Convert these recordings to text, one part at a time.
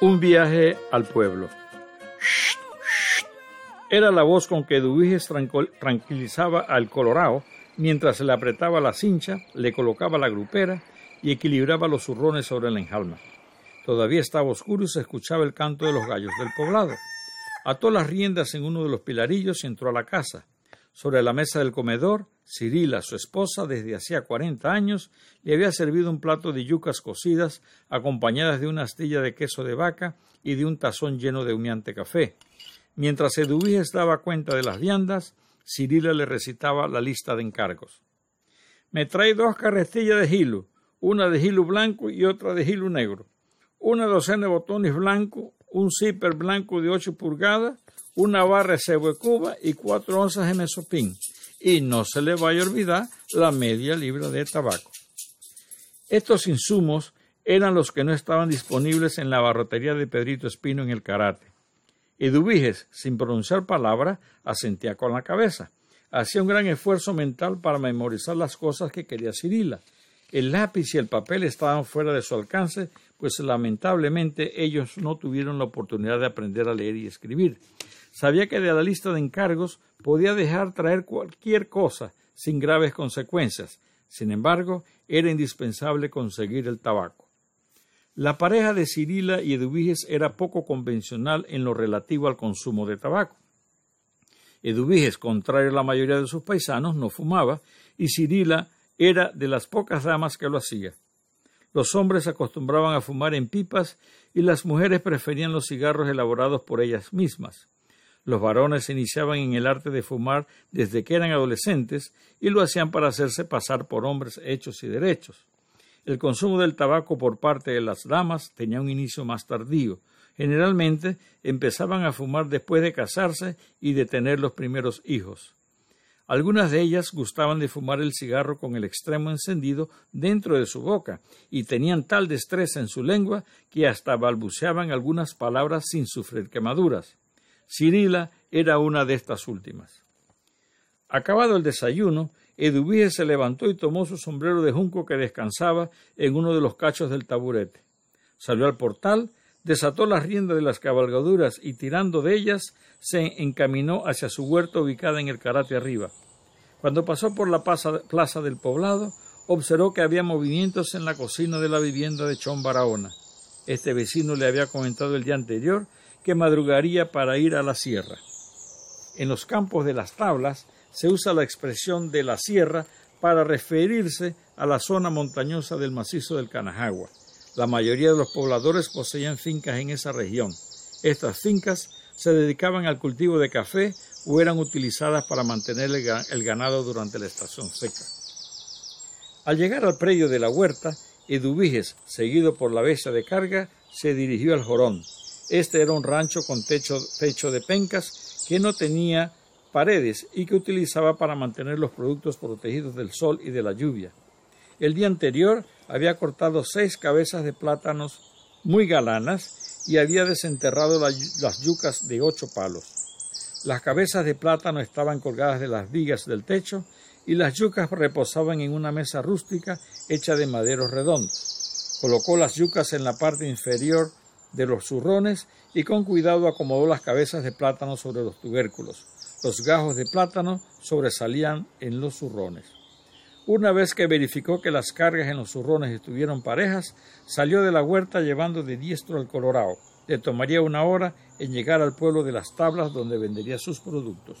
Un viaje al pueblo. Era la voz con que Eduviges tranquilizaba al Colorado mientras se le apretaba la cincha, le colocaba la grupera y equilibraba los zurrones sobre la enjalma. Todavía estaba oscuro y se escuchaba el canto de los gallos del poblado. Ató las riendas en uno de los pilarillos y entró a la casa. Sobre la mesa del comedor, Cirila, su esposa, desde hacía cuarenta años, le había servido un plato de yucas cocidas, acompañadas de una astilla de queso de vaca y de un tazón lleno de humeante café. Mientras Eduviges daba cuenta de las viandas, Cirila le recitaba la lista de encargos. Me trae dos carretillas de gilo, una de gilo blanco y otra de gilo negro, una docena de botones blancos, un zipper blanco de ocho pulgadas, una barra de cebo de Cuba y cuatro onzas de mesopín. Y no se le vaya a olvidar la media libra de tabaco. Estos insumos eran los que no estaban disponibles en la barrotería de Pedrito Espino en el Karate. Eduviges, sin pronunciar palabra, asentía con la cabeza. Hacía un gran esfuerzo mental para memorizar las cosas que quería Cirila. El lápiz y el papel estaban fuera de su alcance, pues lamentablemente ellos no tuvieron la oportunidad de aprender a leer y escribir. Sabía que de la lista de encargos podía dejar traer cualquier cosa sin graves consecuencias. Sin embargo, era indispensable conseguir el tabaco. La pareja de Cirila y Eduviges era poco convencional en lo relativo al consumo de tabaco. Eduviges, contrario a la mayoría de sus paisanos, no fumaba y Cirila era de las pocas damas que lo hacía. Los hombres acostumbraban a fumar en pipas y las mujeres preferían los cigarros elaborados por ellas mismas. Los varones se iniciaban en el arte de fumar desde que eran adolescentes y lo hacían para hacerse pasar por hombres hechos y derechos. El consumo del tabaco por parte de las damas tenía un inicio más tardío. Generalmente empezaban a fumar después de casarse y de tener los primeros hijos. Algunas de ellas gustaban de fumar el cigarro con el extremo encendido dentro de su boca y tenían tal destreza en su lengua que hasta balbuceaban algunas palabras sin sufrir quemaduras. Cirila era una de estas últimas. Acabado el desayuno, Eduviges se levantó y tomó su sombrero de junco que descansaba en uno de los cachos del taburete. Salió al portal, desató las riendas de las cabalgaduras y tirando de ellas se encaminó hacia su huerta ubicada en el karate arriba. Cuando pasó por la plaza del poblado, observó que había movimientos en la cocina de la vivienda de Chon Barahona. Este vecino le había comentado el día anterior que madrugaría para ir a la sierra. En los campos de las tablas se usa la expresión de la sierra para referirse a la zona montañosa del macizo del Canajagua. La mayoría de los pobladores poseían fincas en esa región. Estas fincas se dedicaban al cultivo de café o eran utilizadas para mantener el ganado durante la estación seca. Al llegar al predio de la huerta, Eduviges, seguido por la bestia de carga, se dirigió al Jorón. Este era un rancho con techo, de pencas que no tenía paredes y que utilizaba para mantener los productos protegidos del sol y de la lluvia. El día anterior había cortado seis cabezas de plátanos muy galanas y había desenterrado las yucas de ocho palos. Las cabezas de plátano estaban colgadas de las vigas del techo y las yucas reposaban en una mesa rústica hecha de maderos redondos. Colocó las yucas en la parte inferior de los zurrones y con cuidado acomodó las cabezas de plátano sobre los tubérculos. Los gajos de plátano sobresalían en los zurrones. Una vez que verificó que las cargas en los zurrones estuvieron parejas, salió de la huerta llevando de diestro al colorado. Le tomaría una hora en llegar al pueblo de las tablas donde vendería sus productos.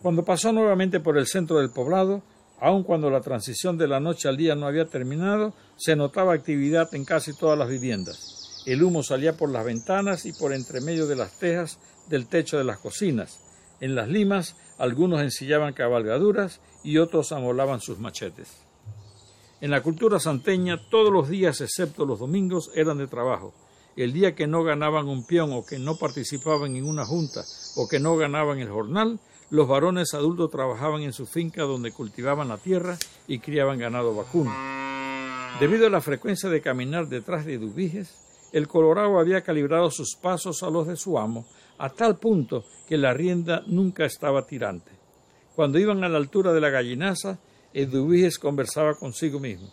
Cuando pasó nuevamente por el centro del poblado, aun cuando la transición de la noche al día no había terminado, se notaba actividad en casi todas las viviendas. El humo salía por las ventanas y por entre medio de las tejas del techo de las cocinas. En las limas algunos ensillaban cabalgaduras y otros amolaban sus machetes. En la cultura santeña todos los días excepto los domingos eran de trabajo. El día que no ganaban un peón o que no participaban en una junta o que no ganaban el jornal, los varones adultos trabajaban en su finca donde cultivaban la tierra y criaban ganado vacuno. Debido a la frecuencia de caminar detrás de Dubiges, el Colorado había calibrado sus pasos a los de su amo, a tal punto que la rienda nunca estaba tirante. Cuando iban a la altura de la gallinaza, Eduviges conversaba consigo mismo.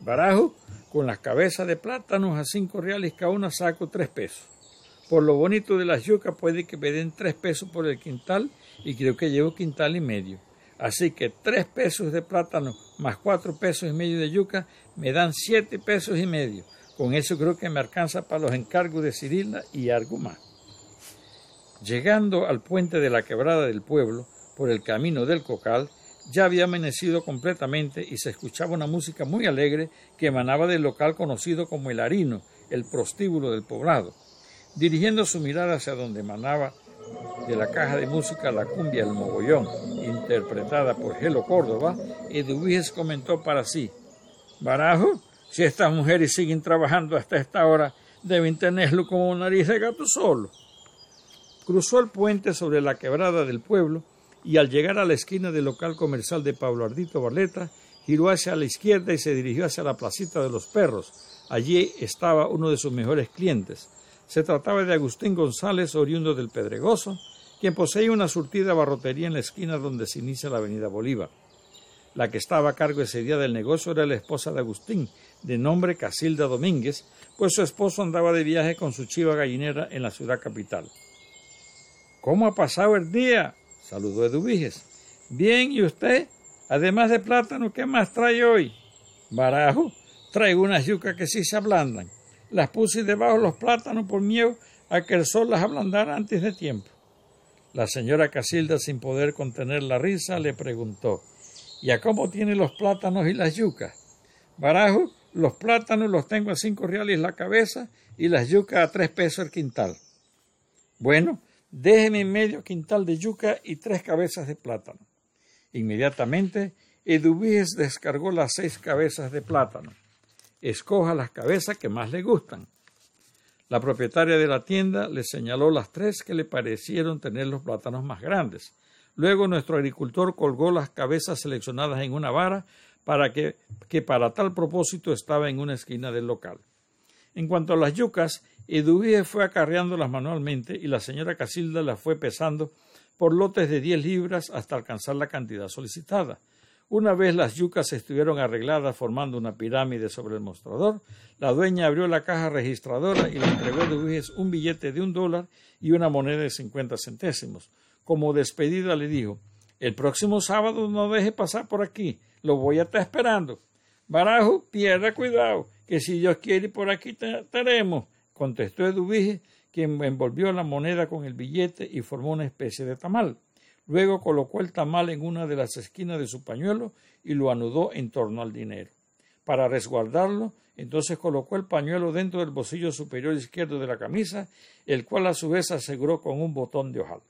Barajo, Con las cabezas de plátanos a cinco reales cada una saco tres pesos. Por lo bonito de las yucas puede que me den tres pesos por el quintal y creo que llevo quintal y medio. Así que tres pesos de plátano más cuatro pesos y medio de yuca me dan siete pesos y medio. Con eso creo que me alcanza para los encargos de Cirila y algo más. Llegando al puente de la quebrada del pueblo, por el camino del Cocal, ya había amanecido completamente y se escuchaba una música muy alegre que emanaba del local conocido como el Harino, el prostíbulo del poblado. Dirigiendo su mirada hacia donde emanaba de la caja de música La cumbia El Mogollón, interpretada por Gelo Córdoba, Eduviges comentó para sí, Barajo, si estas mujeres siguen trabajando hasta esta hora, deben tenerlo como nariz de gato solo. Cruzó el puente sobre la quebrada del pueblo y al llegar a la esquina del local comercial de Pablo Ardito Barleta, giró hacia la izquierda y se dirigió hacia la placita de los perros. Allí estaba uno de sus mejores clientes. Se trataba de Agustín González, oriundo del Pedregoso, quien posee una surtida barrotería en la esquina donde se inicia la avenida Bolívar. La que estaba a cargo ese día del negocio era la esposa de Agustín, de nombre Casilda Domínguez, pues su esposo andaba de viaje con su chiva gallinera en la ciudad capital. ¿Cómo ha pasado el día? saludó Eduviges. Bien, ¿y usted? Además de plátano, ¿qué más trae hoy? Barajo, traigo unas yucas que sí se ablandan. Las puse debajo de los plátanos por miedo a que el sol las ablandara antes de tiempo. La señora Casilda, sin poder contener la risa, le preguntó ¿Y a cómo tiene los plátanos y las yucas? Barajo, los plátanos los tengo a cinco reales la cabeza y las yucas a tres pesos el quintal. Bueno, déjeme medio quintal de yuca y tres cabezas de plátano. Inmediatamente, Eduviges descargó las seis cabezas de plátano. Escoja las cabezas que más le gustan. La propietaria de la tienda le señaló las tres que le parecieron tener los plátanos más grandes. Luego nuestro agricultor colgó las cabezas seleccionadas en una vara para que, que para tal propósito estaba en una esquina del local. En cuanto a las yucas, Eduviges fue acarreándolas manualmente y la señora Casilda las fue pesando por lotes de diez libras hasta alcanzar la cantidad solicitada. Una vez las yucas estuvieron arregladas formando una pirámide sobre el mostrador, la dueña abrió la caja registradora y le entregó a Eduviges un billete de un dólar y una moneda de cincuenta centésimos. Como despedida le dijo El próximo sábado no deje pasar por aquí, lo voy a estar esperando. Barajo, pierda cuidado, que si Dios quiere por aquí estaremos, contestó Eduvige, quien envolvió la moneda con el billete y formó una especie de tamal. Luego colocó el tamal en una de las esquinas de su pañuelo y lo anudó en torno al dinero. Para resguardarlo, entonces colocó el pañuelo dentro del bolsillo superior izquierdo de la camisa, el cual a su vez aseguró con un botón de ojal.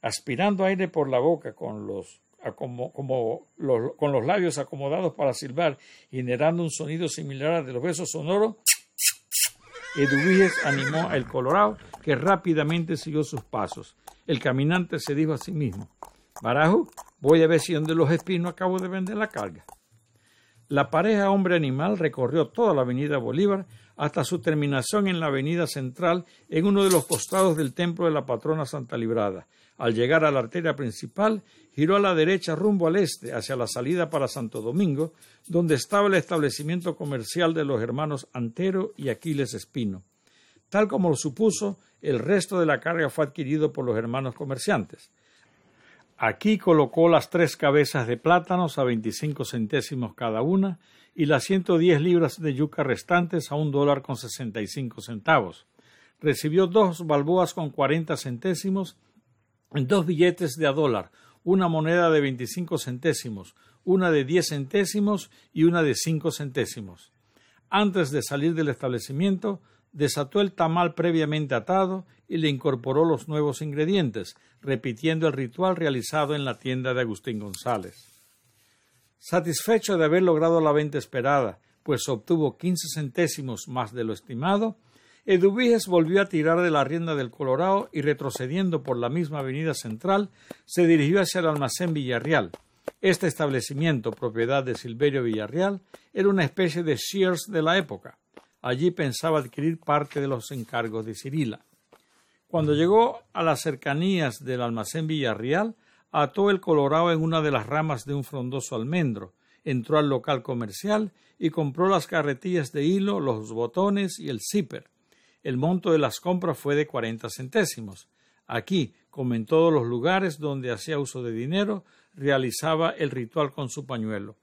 Aspirando aire por la boca con los como, con los labios acomodados para silbar, generando un sonido similar al de los besos sonoros, Eduviges animó al Colorado, que rápidamente siguió sus pasos. El caminante se dijo a sí mismo, Barajo, voy a ver si donde los espinos acabo de vender la carga. La pareja hombre-animal recorrió toda la avenida Bolívar hasta su terminación en la avenida central en uno de los costados del templo de la patrona Santa Librada. Al llegar a la arteria principal, giró a la derecha rumbo al este, hacia la salida para Santo Domingo, donde estaba el establecimiento comercial de los hermanos Antero y Aquiles Espino. Tal como lo supuso, el resto de la carga fue adquirido por los hermanos comerciantes. Aquí colocó las tres cabezas de plátanos a veinticinco centésimos cada una y las ciento diez libras de yuca restantes a un dólar con sesenta y cinco centavos. Recibió dos balboas con cuarenta centésimos, dos billetes de a dólar, una moneda de veinticinco centésimos, una de diez centésimos y una de cinco centésimos. Antes de salir del establecimiento, desató el tamal previamente atado y le incorporó los nuevos ingredientes, repitiendo el ritual realizado en la tienda de Agustín González. Satisfecho de haber logrado la venta esperada, pues obtuvo quince centésimos más de lo estimado, Eduviges volvió a tirar de la rienda del Colorado y retrocediendo por la misma avenida central, se dirigió hacia el almacén Villarreal. Este establecimiento, propiedad de Silverio Villarreal, era una especie de Sears de la época. Allí pensaba adquirir parte de los encargos de Cirila. Cuando llegó a las cercanías del almacén Villarreal, ató el colorado en una de las ramas de un frondoso almendro. entró al local comercial y compró las carretillas de hilo, los botones y el zipper. El monto de las compras fue de cuarenta centésimos. Aquí, como en todos los lugares donde hacía uso de dinero, realizaba el ritual con su pañuelo.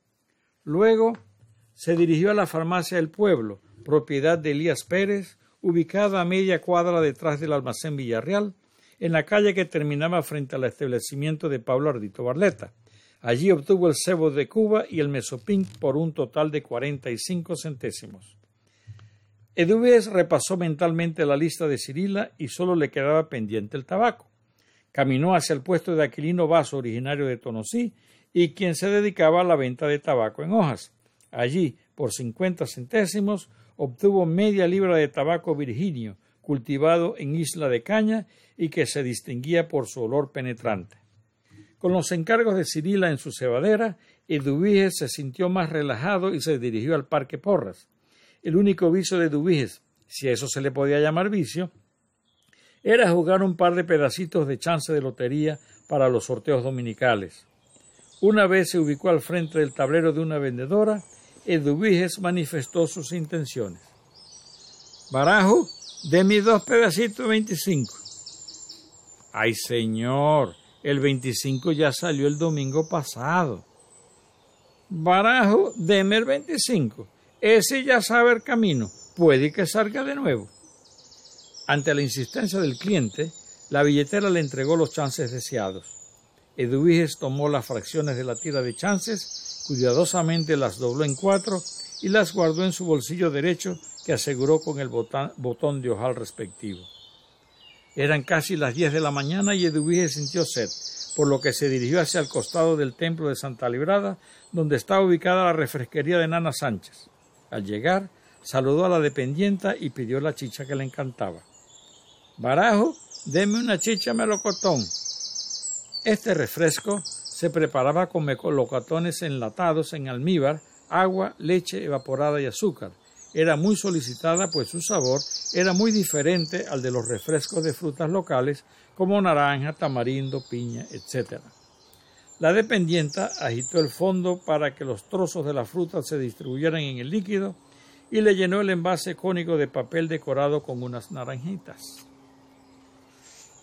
Luego se dirigió a la farmacia del pueblo, propiedad de Elías Pérez, ubicada a media cuadra detrás del almacén Villarreal, en la calle que terminaba frente al establecimiento de Pablo Ardito Barleta. Allí obtuvo el cebo de Cuba y el mesopin por un total de cuarenta y cinco centésimos. Edubés repasó mentalmente la lista de Cirila y solo le quedaba pendiente el tabaco. Caminó hacia el puesto de Aquilino Vaso, originario de Tonosí, y quien se dedicaba a la venta de tabaco en hojas. Allí, por cincuenta centésimos, obtuvo media libra de tabaco virginio, cultivado en Isla de Caña y que se distinguía por su olor penetrante. Con los encargos de Cirila en su cebadera, Eduviges se sintió más relajado y se dirigió al Parque Porras. El único vicio de Eduviges, si a eso se le podía llamar vicio, era jugar un par de pedacitos de chance de lotería para los sorteos dominicales. Una vez se ubicó al frente del tablero de una vendedora, Eduviges manifestó sus intenciones. Barajo, de mis dos pedacitos veinticinco. Ay, señor, el veinticinco ya salió el domingo pasado. Barajo, deme el veinticinco. Ese ya sabe el camino. Puede que salga de nuevo. Ante la insistencia del cliente, la billetera le entregó los chances deseados. Eduviges tomó las fracciones de la tira de chances, cuidadosamente las dobló en cuatro y las guardó en su bolsillo derecho que aseguró con el botón de ojal respectivo. Eran casi las diez de la mañana y Eduviges sintió sed, por lo que se dirigió hacia el costado del templo de Santa Librada, donde estaba ubicada la refresquería de Nana Sánchez. Al llegar, saludó a la dependienta y pidió la chicha que le encantaba. Barajo, deme una chicha melocotón. Este refresco se preparaba con melocotones enlatados en almíbar, agua, leche evaporada y azúcar. Era muy solicitada pues su sabor era muy diferente al de los refrescos de frutas locales como naranja, tamarindo, piña, etc. La dependienta agitó el fondo para que los trozos de la fruta se distribuyeran en el líquido y le llenó el envase cónico de papel decorado con unas naranjitas.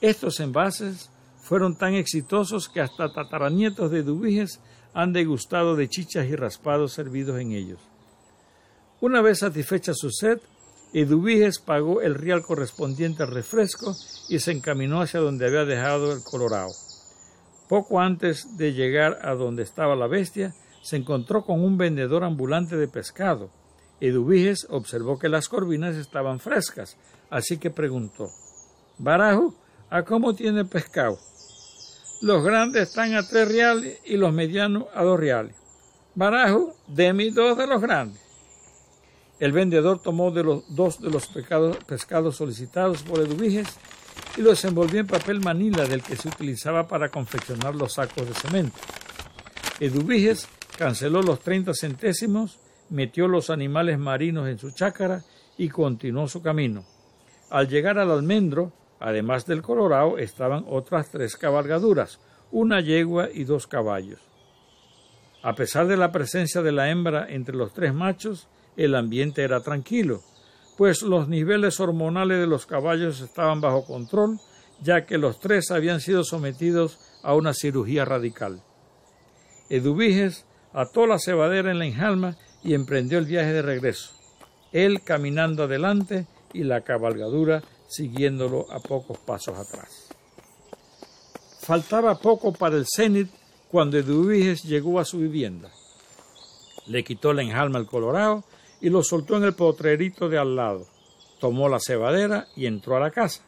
Estos envases fueron tan exitosos que hasta tataranietos de Dubiges han degustado de chichas y raspados servidos en ellos. Una vez satisfecha su sed, Eduviges pagó el real correspondiente al refresco y se encaminó hacia donde había dejado el colorado. Poco antes de llegar a donde estaba la bestia, se encontró con un vendedor ambulante de pescado. Eduviges observó que las corvinas estaban frescas, así que preguntó Barajo, ¿A cómo tiene pescado? Los grandes están a tres reales y los medianos a dos reales. Barajo, deme dos de los grandes. El vendedor tomó de los dos de los pescados solicitados por Eduviges y los envolvió en papel manila del que se utilizaba para confeccionar los sacos de cemento. Eduviges canceló los treinta centésimos, metió los animales marinos en su chácara y continuó su camino. Al llegar al almendro, Además del Colorado estaban otras tres cabalgaduras, una yegua y dos caballos. A pesar de la presencia de la hembra entre los tres machos, el ambiente era tranquilo, pues los niveles hormonales de los caballos estaban bajo control, ya que los tres habían sido sometidos a una cirugía radical. Eduviges ató la cebadera en la enjalma y emprendió el viaje de regreso, él caminando adelante y la cabalgadura siguiéndolo a pocos pasos atrás. Faltaba poco para el cenit cuando Eduviges llegó a su vivienda. Le quitó la enjalma al colorado y lo soltó en el potrerito de al lado. Tomó la cebadera y entró a la casa.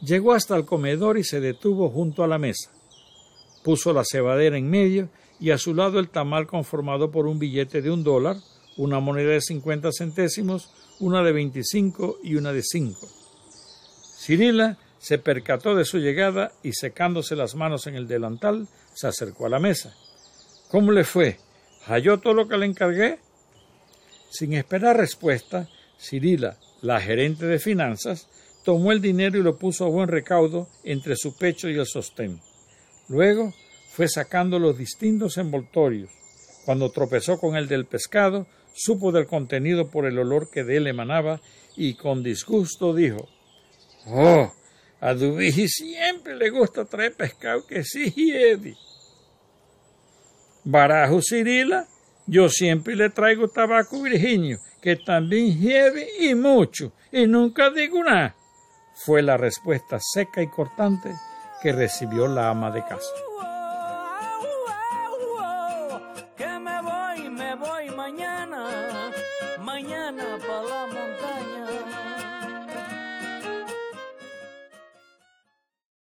Llegó hasta el comedor y se detuvo junto a la mesa. Puso la cebadera en medio y a su lado el tamal conformado por un billete de un dólar, una moneda de cincuenta centésimos, una de veinticinco y una de cinco. Cirila se percató de su llegada y secándose las manos en el delantal, se acercó a la mesa. ¿Cómo le fue? ¿Halló todo lo que le encargué? Sin esperar respuesta, Cirila, la gerente de finanzas, tomó el dinero y lo puso a buen recaudo entre su pecho y el sostén. Luego fue sacando los distintos envoltorios. Cuando tropezó con el del pescado, supo del contenido por el olor que de él emanaba y con disgusto dijo Oh, a Dubiji siempre le gusta traer pescado que sí hiede. Barajo Cirila, yo siempre le traigo tabaco virginio, que también hiede y mucho, y nunca digo nada. Fue la respuesta seca y cortante que recibió la ama de casa.